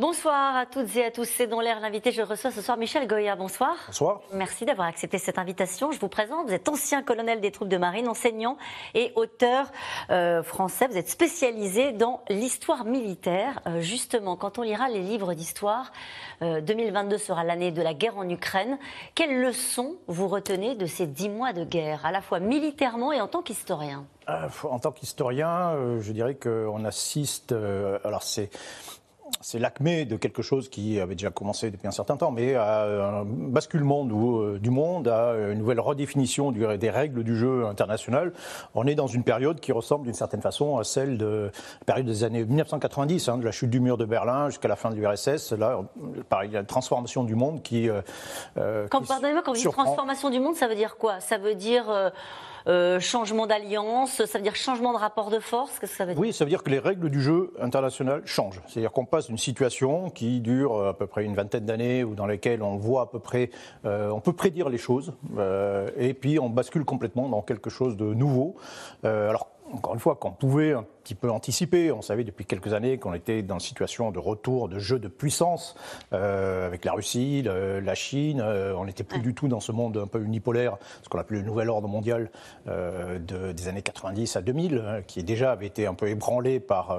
Bonsoir à toutes et à tous. C'est dans l'air l'invité. Je reçois ce soir Michel Goya. Bonsoir. Bonsoir. Merci d'avoir accepté cette invitation. Je vous présente. Vous êtes ancien colonel des troupes de marine, enseignant et auteur euh, français. Vous êtes spécialisé dans l'histoire militaire. Euh, justement, quand on lira les livres d'histoire, 2022 euh, sera l'année de la guerre en Ukraine. Quelles leçons vous retenez de ces dix mois de guerre, à la fois militairement et en tant qu'historien? En tant qu'historien, je dirais qu'on assiste. alors c'est c'est l'acmé de quelque chose qui avait déjà commencé depuis un certain temps, mais à un basculement euh, du, monde, à une nouvelle redéfinition des règles du jeu international. On est dans une période qui ressemble d'une certaine façon à celle de la période des années 1990, hein, de la chute du mur de Berlin jusqu'à la fin de l'URSS. Là, pareil, il y a une transformation du monde qui. Euh, euh quand, pardonnez-moi, quand vous dites transformation du monde, ça veut dire quoi? Ça veut dire. Euh, euh, changement d'alliance, ça veut dire changement de rapport de force que ça veut dire Oui, ça veut dire que les règles du jeu international changent. C'est-à-dire qu'on passe d'une situation qui dure euh, à peu près une vingtaine d'années, ou dans laquelle on voit à peu près, euh, on peut prédire les choses, et puis on bascule complètement dans quelque chose de nouveau. alors, encore une fois, qu'on pouvait petit peu anticipé. On savait depuis quelques années qu'on était dans une situation de retour de jeu de puissance euh, avec la Russie, la Chine. Euh, on n'était plus du tout dans ce monde un peu unipolaire, ce qu'on appelait le nouvel ordre mondial euh, de, des années 90 à 2000, hein, qui déjà avait été un peu ébranlé par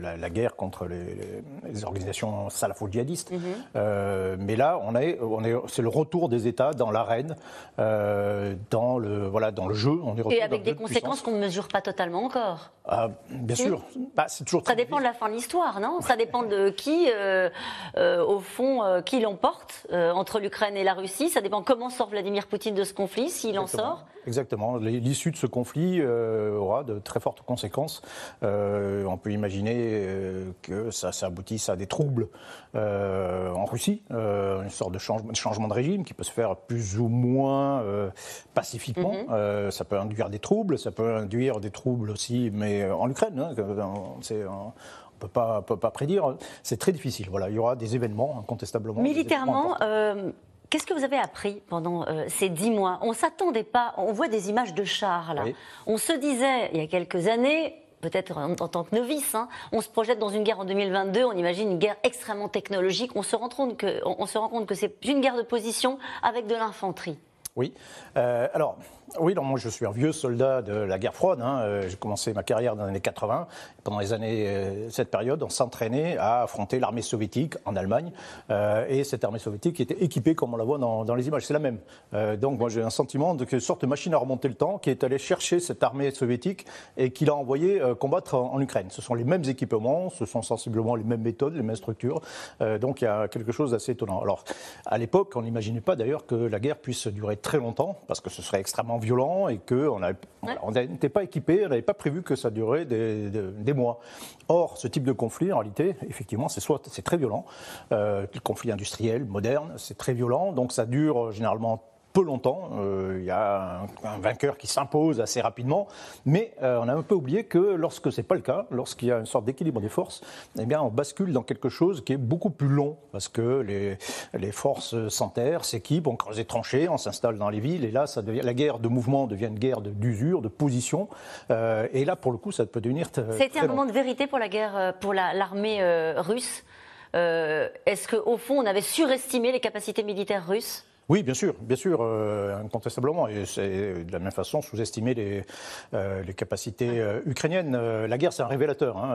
la, guerre contre les, organisations salafo-djihadistes. Mhm. mais là, on est, on est, c'est le retour des États dans l'arène, dans le voilà, dans le jeu. On est Et avec des conséquences qu'on ne mesure pas totalement encore. Ah, Bien sûr. Bah, c'est toujours ça dépend de la fin de l'histoire, non? Ça dépend de qui, euh, euh, au fond, euh, qui l'emporte entre l'Ukraine et la Russie. Ça dépend comment sort Vladimir Poutine de ce conflit, s'il en sort. Exactement. L'issue de ce conflit aura de très fortes conséquences. on peut imaginer que ça, ça, aboutisse à des troubles en Russie, une sorte de changement, de changement, de régime qui peut se faire plus ou moins pacifiquement. Mhm. ça peut induire des troubles, ça peut induire des troubles aussi, mais en Ukraine Hein, on ne peut pas, peut pas prédire. C'est très difficile. Voilà, il y aura des événements, incontestablement. Militairement, euh, Qu'est-ce que vous avez appris pendant euh, ces dix mois? On ne s'attendait pas, on voit des images de chars là. On se disait, il y a quelques années, peut-être en, tant que novice, hein, on se projette dans une guerre en 2022, on imagine une guerre extrêmement technologique, on se rend compte que, on se rend compte que c'est une guerre de position avec de l'infanterie. Oui. Euh, alors, oui, moi je suis un vieux soldat de la guerre froide. Hein. Euh, j'ai commencé ma carrière dans les années 80. Pendant les années, euh, cette période, on s'entraînait à affronter l'armée soviétique en Allemagne. Euh, et cette armée soviétique était équipée comme on la voit dans, les images. C'est la même. donc moi j'ai un sentiment de une sorte de machine à remonter le temps qui est allée chercher cette armée soviétique et qui l'a envoyée combattre en, Ukraine. Ce sont les mêmes équipements, ce sont sensiblement les mêmes méthodes, les mêmes structures. donc il y a quelque chose d'assez étonnant. Alors à l'époque, on n'imaginait pas d'ailleurs que la guerre puisse durer très longtemps parce que ce serait extrêmement violent et qu'on n'était pas équipé, on n'avait pas prévu que ça durait des, mois. Or, ce type de conflit, en réalité, effectivement, c'est soit c'est très violent, euh, le conflit industriel moderne, c'est très violent, donc ça dure généralement peu longtemps. Euh, il y a un, vainqueur qui s'impose assez rapidement, mais euh, on a un peu oublié que lorsque c'est pas le cas, lorsqu'il y a une sorte d'équilibre des forces, eh bien on bascule dans quelque chose qui est beaucoup plus long parce que les, les forces s'enterrent, s'équipent, on creuse des tranchées, on s'installe dans les villes, et là ça devient la guerre de mouvement devient une guerre d'usure, de, position, euh, et là pour le coup ça peut devenir. C'était un moment de vérité pour la guerre, pour l'armée russe. Est-ce qu'au fond on avait surestimé les capacités militaires russes? Oui, bien sûr, bien sûr, euh, incontestablement. Et c'est de la même façon sous-estimer les, euh, les capacités euh, ukrainiennes. la guerre, c'est un révélateur, hein,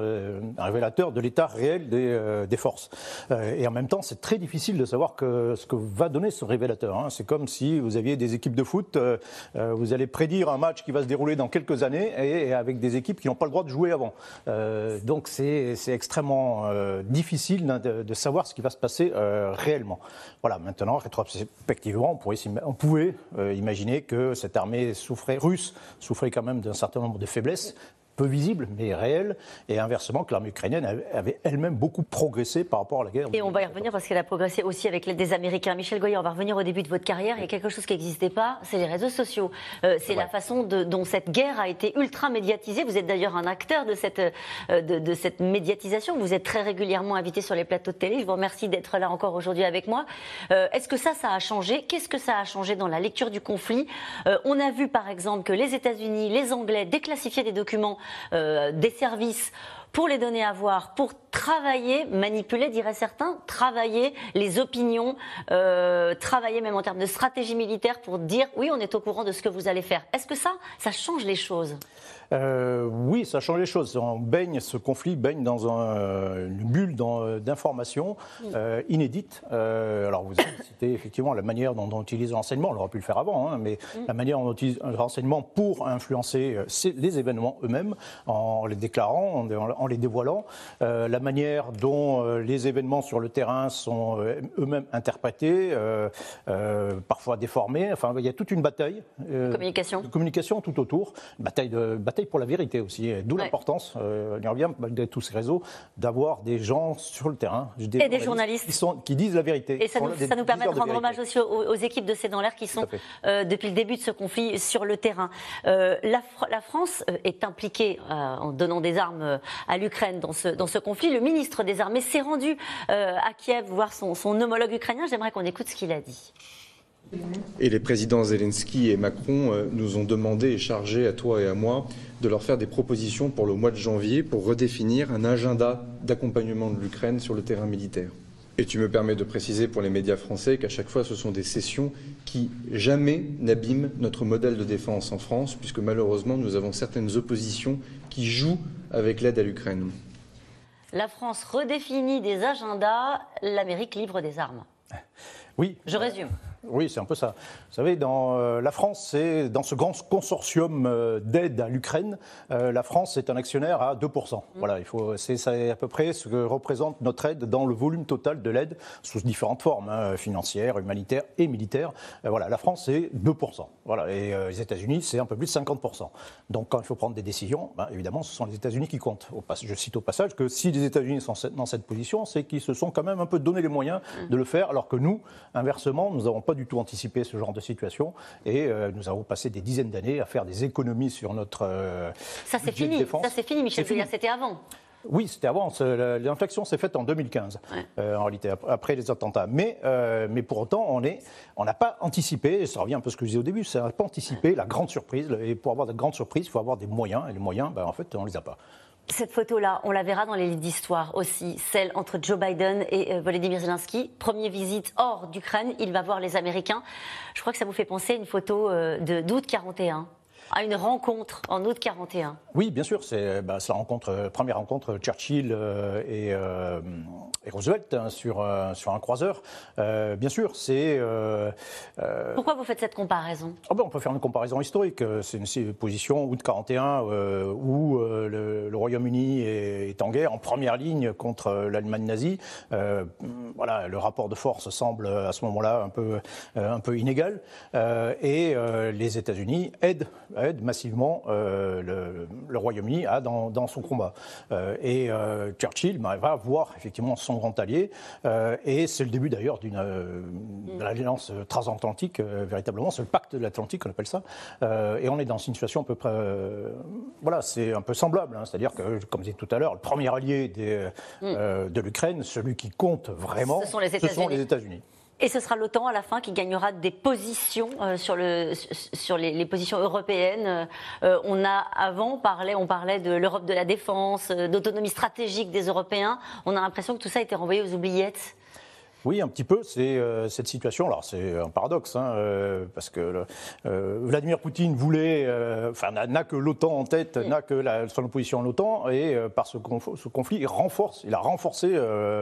un révélateur de l'état réel des, des forces. et en même temps, c'est très difficile de savoir que, ce que va donner ce révélateur. Hein. C'est comme si vous aviez des équipes de foot, vous allez prédire un match qui va se dérouler dans quelques années et, avec des équipes qui n'ont pas le droit de jouer avant. donc c'est extrêmement difficile de, de, savoir ce qui va se passer réellement. Voilà, maintenant, rétrospectivement, on, pouvait euh, imaginer que cette armée souffrait, russe souffrait quand même d'un certain nombre de faiblesses peu visible, mais réelle, et inversement que l'armée ukrainienne avait elle-même beaucoup progressé par rapport à la guerre. Et on va y revenir parce qu'elle a progressé aussi avec l'aide des Américains. Michel Goyer, on va revenir au début de votre carrière. Il y a quelque chose qui n'existait pas, c'est les réseaux sociaux. Euh, c'est la façon dont cette guerre a été ultra médiatisée. Vous êtes d'ailleurs un acteur de cette, euh, de, cette médiatisation. Vous êtes très régulièrement invité sur les plateaux de télé. Je vous remercie d'être là encore aujourd'hui avec moi. Euh, est-ce que ça, ça a changé? Qu'est-ce que ça a changé dans la lecture du conflit? On a vu par exemple que les États-Unis, les Anglais déclassifiaient des documents des services pour les donner à voir, pour travailler, manipuler, diraient certains, travailler les opinions, euh, travailler même en termes de stratégie militaire pour dire oui, on est au courant de ce que vous allez faire. Est-ce que ça, ça change les choses? Euh, oui, ça change les choses. On baigne, ce conflit baigne dans une bulle d'informations euh, inédite. Euh, alors, vous avez cité effectivement la manière dont, on utilise l'enseignement. On aurait pu le faire avant, hein, mais la manière dont on utilise l'enseignement pour influencer les événements eux-mêmes, en les déclarant, en, les dévoilant. la manière dont les événements sur le terrain sont eux-mêmes interprétés, parfois déformés. Enfin, il y a toute une bataille. communication. De communication tout autour. bataille de bataille pour la vérité aussi. D'où l'importance, euh, on y revient, malgré tous ces réseaux, d'avoir des gens sur le terrain. Des et des journalistes. Qui, sont, qui, disent la vérité. Et ça nous, ça nous permet de rendre hommage aussi aux, équipes de C'est dans l'air qui sont, euh, depuis le début de ce conflit, sur le terrain. Euh, la, la, France euh, est impliquée en donnant des armes à l'Ukraine dans ce, dans ce conflit. Le ministre des Armées s'est rendu à Kiev voir son, son homologue ukrainien. J'aimerais qu'on écoute ce qu'il a dit. Et les présidents Zelensky et Macron euh, nous ont demandé et chargé à toi et à moi de leur faire des propositions pour le mois de janvier pour redéfinir un agenda d'accompagnement de l'Ukraine sur le terrain militaire. Et tu me permets de préciser pour les médias français qu'à chaque fois, ce sont des sessions qui jamais n'abîment notre modèle de défense en France, puisque malheureusement, nous avons certaines oppositions qui jouent avec l'aide à l'Ukraine. La France redéfinit des agendas, l'Amérique libre des armes. Oui. Je résume. Oui, c'est un peu ça. Vous savez, dans euh, la France, c'est dans ce grand consortium euh, d'aide à l'Ukraine, euh, la France est un actionnaire à 2%. Mm. Voilà, il faut, c'est à peu près ce que représente notre aide dans le volume total de l'aide sous différentes formes, hein, financières, humanitaires et militaires. voilà, la France, c'est 2%. Voilà, et les États-Unis, c'est un peu plus de 50%. Donc, quand il faut prendre des décisions, ben, évidemment, ce sont les États-Unis qui comptent. je cite au passage que si les États-Unis sont dans cette position, c'est qu'ils se sont quand même un peu donné les moyens mm. de le faire, alors que nous, inversement, nous n'avons pas du tout anticipé ce genre de situation et euh, nous avons passé des dizaines d'années à faire des économies sur notre euh, ça c'est fini ça c'est fini Michel c'était avant oui, c'était avant. L'inflexion s'est faite en 2015, euh, en réalité, après les attentats. Mais, mais pour autant, on n'a on pas anticipé, et ça revient un peu à ce que je disais au début, ça n'a pas anticipé la grande surprise. Et pour avoir de grandes surprises, il faut avoir des moyens. Et les moyens, ben, en fait, on ne les a pas. Cette photo-là, on la verra dans les livres d'histoire aussi, celle entre Joe Biden et euh, Volodymyr Zelensky. Première visite hors d'Ukraine, il va voir les Américains. Je crois que ça vous fait penser à une photo euh, d'août 41 à une rencontre en août 41. Oui, bien sûr, c'est bah, la rencontre, euh, première rencontre Churchill et, et Roosevelt hein, sur, euh, sur un croiseur. Euh, bien sûr, c'est. Euh, Pourquoi vous faites cette comparaison? Oh ben On peut faire une comparaison historique. C'est une, position août 41 où le, Royaume-Uni est, en guerre, en première ligne contre l'Allemagne nazie. voilà, le rapport de force semble à ce moment-là un peu, un peu inégal. et les États-Unis aident, aident massivement le, Royaume-Uni dans, dans, son combat. et Churchill bah, va voir effectivement son grand allié. Euh, et c'est le début d'ailleurs d'une euh, alliance transatlantique, euh, véritablement. C'est le pacte de l'Atlantique, on appelle ça. et on est dans une situation à peu près. voilà, c'est un peu semblable. Hein. C'est-à-dire que, comme je disais tout à l'heure, le premier allié des, mm. de l'Ukraine, celui qui compte vraiment, ce sont les États-Unis. Et ce sera l'OTAN à la fin qui gagnera des positions euh, sur, le, sur les, positions européennes. Euh, on a avant parlé, on parlait de l'Europe de la défense, euh, d'autonomie stratégique des Européens. On a l'impression que tout ça a été renvoyé aux oubliettes. Oui, un petit peu. C'est euh, cette situation. Alors c'est un paradoxe, hein, euh, parce que euh, Vladimir Poutine voulait, enfin n'a que l'OTAN en tête, n'a que la, son opposition à l'OTAN, et par ce, ce, conflit, il renforce, il a renforcé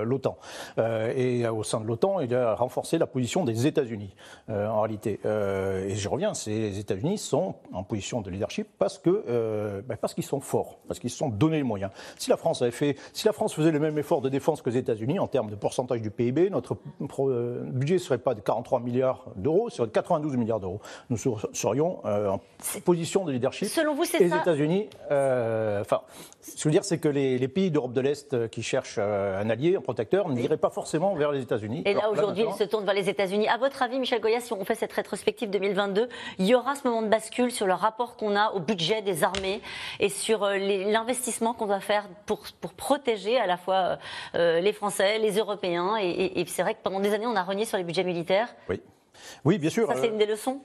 l'OTAN. et au sein de l'OTAN, il a renforcé la position des États-Unis, en réalité. et je reviens, les États-Unis sont en position de leadership parce que ben, parce qu'ils sont forts, parce qu'ils se sont donné les moyens. Si la France avait fait, si la France faisait le même effort de défense que les États-Unis en termes de pourcentage du PIB, notre notre budget ne serait pas de 43 milliards d'euros, serait de 92 milliards d'euros. Nous serions en position de leadership. Selon vous, c'est ça Les États-Unis, enfin, ce que je veux dire, c'est que les, pays d'Europe de l'Est qui cherchent un allié, un protecteur, n'iraient pas forcément vers les États-Unis. Et là, aujourd'hui, ils se tournent vers les États-Unis. À votre avis, Michel Goya, si on fait cette rétrospective 2022, il y aura ce moment de bascule sur le rapport qu'on a au budget des armées et sur l'investissement qu'on doit faire pour, pour protéger à la fois euh, les Français, les Européens. Et, c'est vrai que pendant des années, on a renié sur les budgets militaires. Oui, oui bien sûr. Ça, c'est une des leçons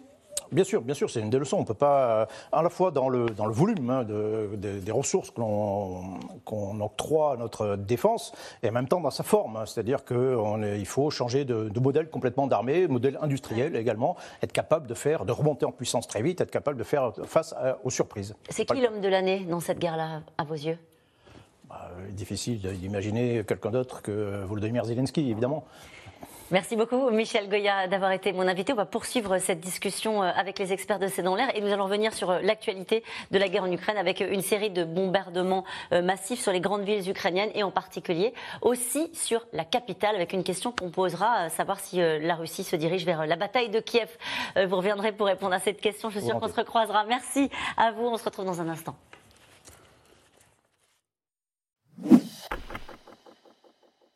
Bien sûr, bien sûr, c'est une des leçons. On ne peut pas, euh, à la fois dans le, dans le volume hein, des ressources qu'on octroie à notre défense, et en même temps dans sa forme. Hein. C'est-à-dire qu'il faut changer de, modèle complètement d'armée, modèle industriel également, être capable de faire, de remonter en puissance très vite, être capable de faire face aux surprises. C'est qui l'homme de l'année dans cette guerre-là, à vos yeux? Bah, Difficile d'imaginer quelqu'un d'autre que Volodymyr Zelensky, évidemment. Merci beaucoup, Michel Goya, d'avoir été mon invité. On va poursuivre cette discussion euh, avec les experts de C'est dans l'air et nous allons revenir sur euh, l'actualité de la guerre en Ukraine avec une série de bombardements euh, massifs sur les grandes villes ukrainiennes et en particulier aussi sur la capitale avec une question qu'on posera, savoir si la Russie se dirige vers la bataille de Kiev. Vous reviendrez pour répondre à cette question. Je suis sûre qu'on se recroisera. Merci à vous. On se retrouve dans un instant.